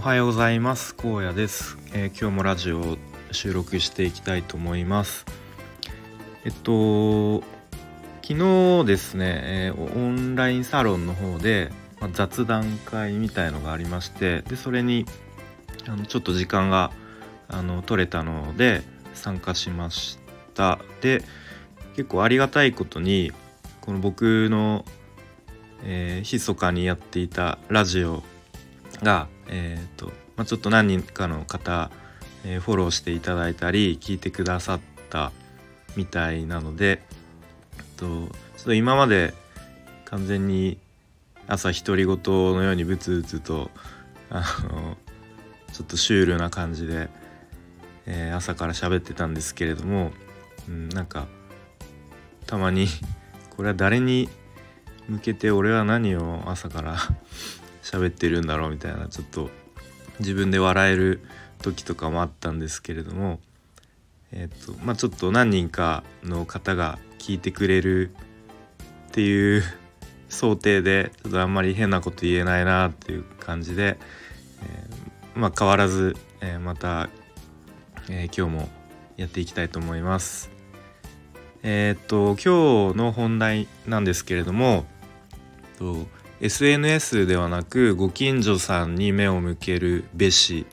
おはようございます。荒野です、えー、今日もラジオを収録していきたいと思います。えっと昨日ですね、えー、オンラインサロンの方で、まあ、雑談会みたいのがありましてでそれにあのちょっと時間があの取れたので参加しました。で結構ありがたいことにこの僕の、えー、密かにやっていたラジオが、えーとまあ、ちょっと何人かの方、えー、フォローしていただいたり聞いてくださったみたいなので、えっと、ちょっと今まで完全に朝独り言のようにブツブツとあのちょっとシュールな感じで、えー、朝から喋ってたんですけれども、うん、なんかたまにこれは誰に向けて俺は何を朝から喋ってるんだろうみたいなちょっと自分で笑える時とかもあったんですけれどもえっ、とまあちょっと何人かの方が聞いてくれるっていう想定でちょっとあんまり変なこと言えないなっていう感じで、えー、まあ変わらず、えー、また、えー、今日もやっていきたいと思います。えっと今日の本題なんですけれどもえっと SNS ではなくご近所さんに目を向けるべし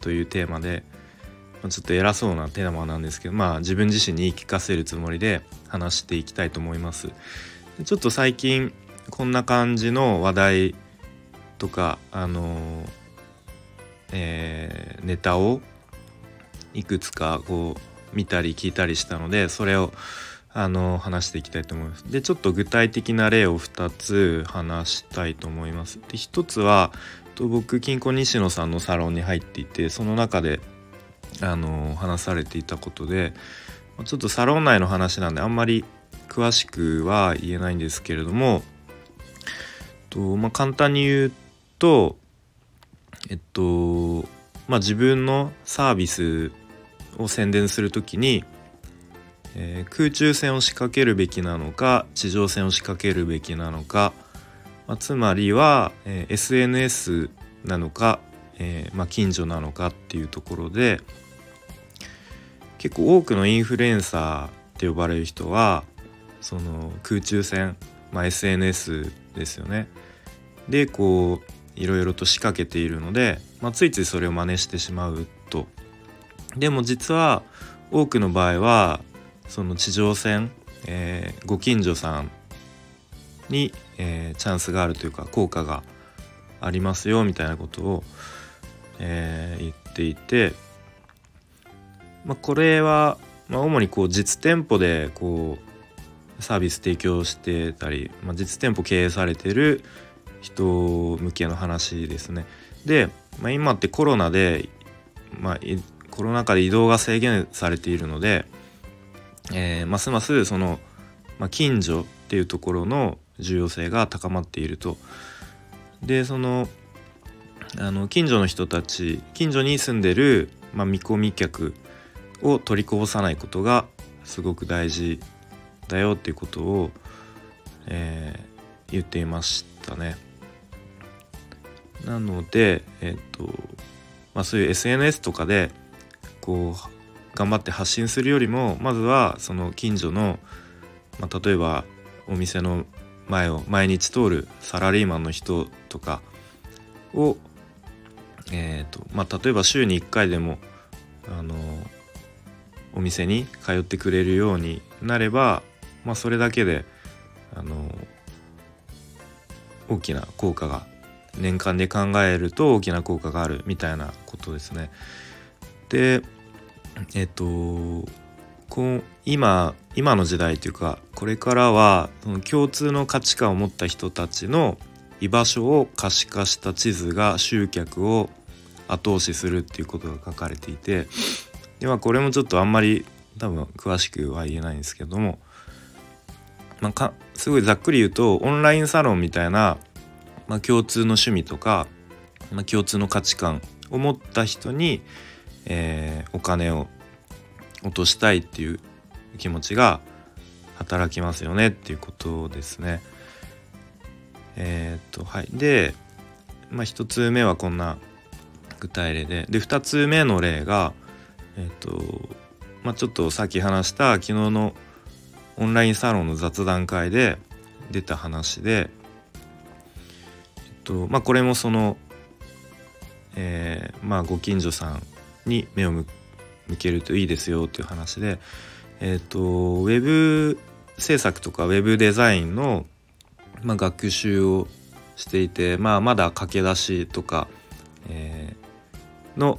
というテーマでちょっと偉そうなテーマなんですけどまあ自分自身に言い聞かせるつもりで話していきたいと思います。ちょっと最近こんな感じの話題とかあのえー、ネタをいくつかこう見たり聞いたりしたのでそれをあの話していきたいと思います。でちょっと具体的な例を2つ話したいと思います。で1つはと僕金庫西野さんのサロンに入っていてその中であの話されていたことでちょっとサロン内の話なんであんまり詳しくは言えないんですけれどもと、まあ、簡単に言うとえっとまあ自分のサービスを宣伝する時にえー、空中戦を仕掛けるべきなのか地上戦を仕掛けるべきなのか、まあ、つまりは、えー、SNS なのか、えー、まあ、近所なのかっていうところで結構多くのインフルエンサーって呼ばれる人はその空中戦、まあ、SNS ですよね。でこういろいろと仕掛けているので、まあ、ついついそれを真似してしまうと。でも実は多くの場合はその地上戦、えー、ご近所さんに、えー、チャンスがあるというか効果がありますよみたいなことを、えー、言っていて、まあ、これは、まあ、主にこう実店舗でこうサービス提供してたり、まあ、実店舗経営されてる人向けの話ですね。で、まあ、今ってコロナで、まあ、コロナ禍で移動が制限されているので、えー、ますますその、まあ、近所っていうところの重要性が高まっていると。でそのあの近所の人たち近所に住んでる、まあ、見込み客を取りこぼさないことがすごく大事だよっていうことを、えー、言っていましたね。なので、えっ、とまあ、そういう SNS とかでこう頑張って発信するよりもまずはその近所の、まあ、例えばお店の前を毎日通るサラリーマンの人とかを、えーとまあ、例えば週に1回でもあのお店に通ってくれるようになれば、まあ、それだけであの大きな効果が年間で考えると大きな効果があるみたいなことですね。でえっとこう今今の時代というかこれからはその共通の価値観を持った人たちの居場所を可視化した地図が集客を後押しするっていうことが書かれていてではこれもちょっとあんまり多分詳しくは言えないんですけども、まあ、かすごいざっくり言うとオンラインサロンみたいな、まあ、共通の趣味とか、まあ、共通の価値観を持った人にえー、お金を落としたいっていう気持ちが働きますよねっていうことですね。えー、っとはいで、まあ、1つ目はこんな具体例でで2つ目の例がえっ、とまあちょっとさっき話した昨日のオンラインサロンの雑談会で出た話で、えっとまあ、これもその、えー、まあ、ご近所さんに目を向けるといいですよっていう話で、えっと、ウェブ制作とかウェブデザインの、まあ、学習をしていて、まあ、まだ駆け出しとか、えー、の、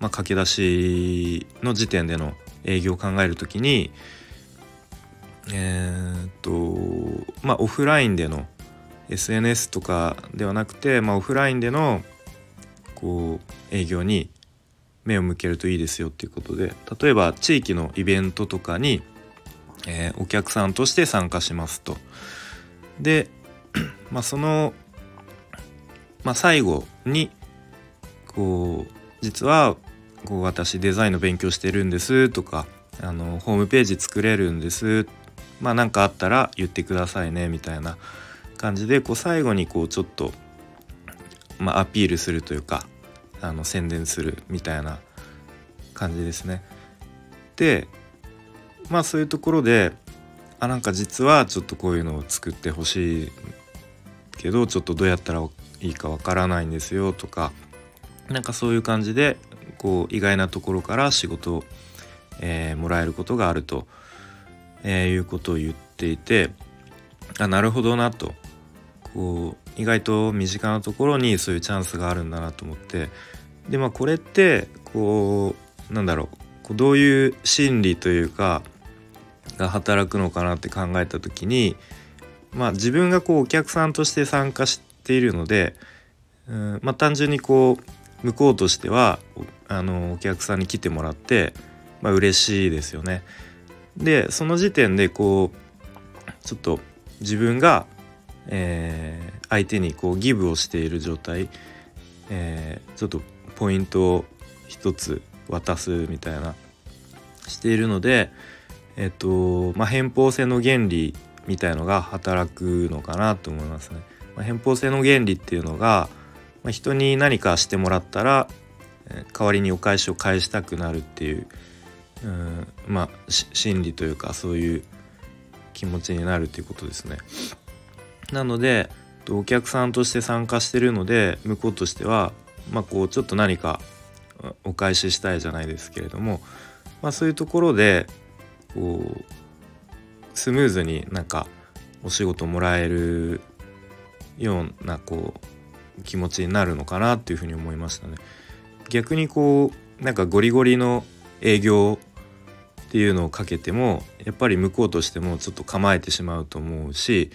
まあ、駆け出しの時点での営業を考える時にえ、っとまあオフラインでの SNS とかではなくて、まあ、オフラインでのこう営業に目を向けるといいですよっていうことで例えば地域のイベントとかに、えー、お客さんとして参加しますと。で、まあ、その、まあ、最後にこう実はこう私デザインの勉強してるんですとかあのホームページ作れるんですまあ何かあったら言ってくださいねみたいな感じでこう最後にこうちょっと、まあ、アピールするというかあの宣伝するみたいな感じですね。でまあそういうところであなんか実はちょっとこういうのを作ってほしいけどちょっとどうやったらいいかわからないんですよとかなんかそういう感じでこう意外なところから仕事を、えー、もらえることがあると、えー、いうことを言っていてあなるほどなとこう意外と身近なところにそういうチャンスがあるんだなと思ってでまあこれってこうなんだろうこうどういう心理というかが働くのかなって考えた時にまあ自分がこうお客さんとして参加しているのでうんまあ単純にこう向こうとしてはあのお客さんに来てもらってまあ嬉しいですよね。でその時点でこうちょっと自分が、えー、相手にこうギブをしている状態、えー、ちょっとポイントを一つ渡すみたいなしているのでえっ、とまあ偏方性の原理みたいのが働くのかなと思いますね。まあ、偏方性の原理っていうのが、まあ、人に何かしてもらったら、えー、代わりにお返しを返したくなるっていううんまあ心理というかそういう気持ちになるっていうことですね。なのでお客さんとして参加してるので向こうとしてはまあこうちょっと何かお返ししたいじゃないですけれども、まあ、そういうところでこうスムーズになんかお仕事もらえるようなこう気持ちになるのかなっていうふうに思いましたね。逆にこうなんかゴリゴリの営業っていうのをかけてもやっぱり向こうとしてもちょっと構えてしまうと思うし、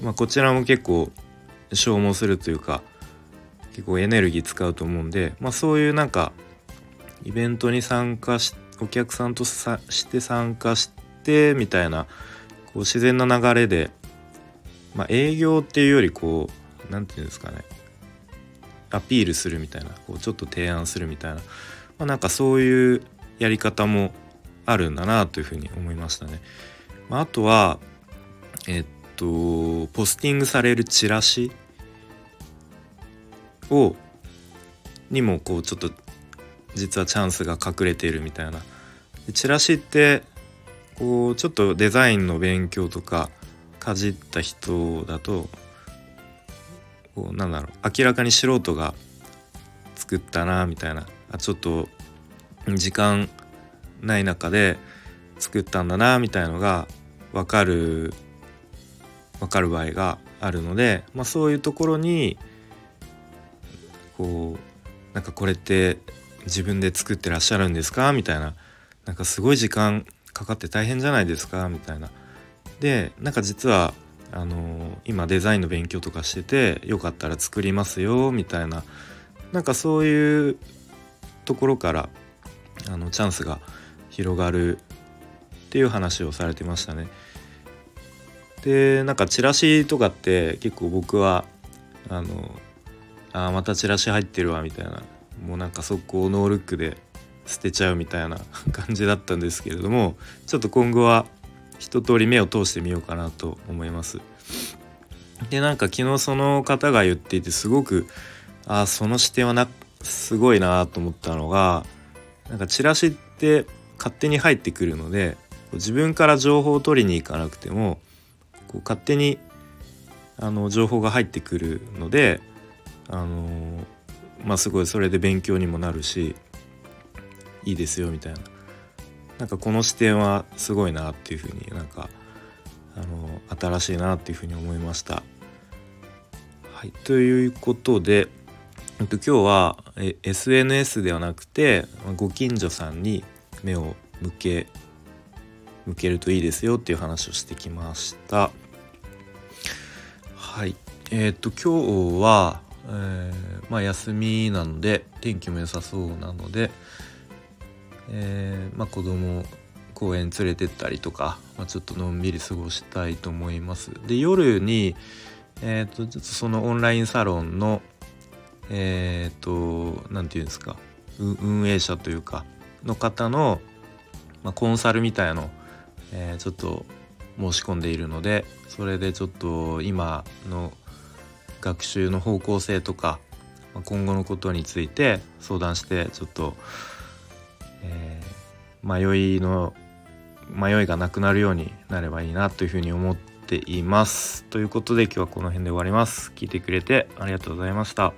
まあ、こちらも結構消耗するというか結構エネルギー使うと思うんで、まあ、そういうなんかイベントに参加しお客さんとさして参加してみたいなこう自然な流れで、まあ、営業っていうよりこう何て言うんですかねアピールするみたいなこうちょっと提案するみたいな、まあ、なんかそういうやり方もあるんだなというふうに思いましたね。まあ、あとはえっとポスティングされるチラシをにもこうちょっと実はチャンスが隠れているみたいなで。チラシってこうちょっとデザインの勉強とかかじった人だとこうなんだろう明らかに素人が作ったなみたいなあちょっと時間ない中で作ったんだなみたいのが分かる分かる場合があるので、まあ、そういうところにこうなんかこれって自分で作ってらっしゃるんですか？みたいな。なんかすごい時間かかって大変じゃないですか？みたいな。でなんか実はあの、今デザインの勉強とかしててよかったら作りますよ？みたいな。なんかそういうところからあのチャンスが広がるっていう話をされてましたね。でなんかチラシとかって結構僕はあのあまたチラシ入ってるわみたいなもうなんか速攻ノールックで捨てちゃうみたいな 感じだったんですけれどもちょっと今後は一通り目を通してみようかなと思います。でなんか昨日その方が言っていてすごくあその視点はなすごいなと思ったのがなんかチラシって勝手に入ってくるので自分から情報を取りに行かなくてもこう勝手にあの情報が入ってくるのであのまあすごいそれで勉強にもなるしいいですよみたいななんかこの視点はすごいなっていうふうになんかあの新しいなっていうふうに思いました。はい、ということで、えっと、今日は SNS ではなくてご近所さんに目を向け向けるといいですよっていう話をしてきました。はいえー、っと今日は、えー、まあ、休みなので天気も良さそうなので、えー、まあ、子供公園連れてったりとか、まあ、ちょっとのんびり過ごしたいと思います。で夜に、えーと、ちょっとそのオンラインサロンのえっ、ー、と何て言うんですか運営者というかの方の、まあ、コンサルみたいの、えー、ちょっと申し込んでいるのでそれでちょっと今の学習の方向性とか今後のことについて相談してちょっと、えー、迷いの迷いがなくなるようになればいいなというふうに思っています。ということで今日はこの辺で終わります。聞いてくれてありがとうございました。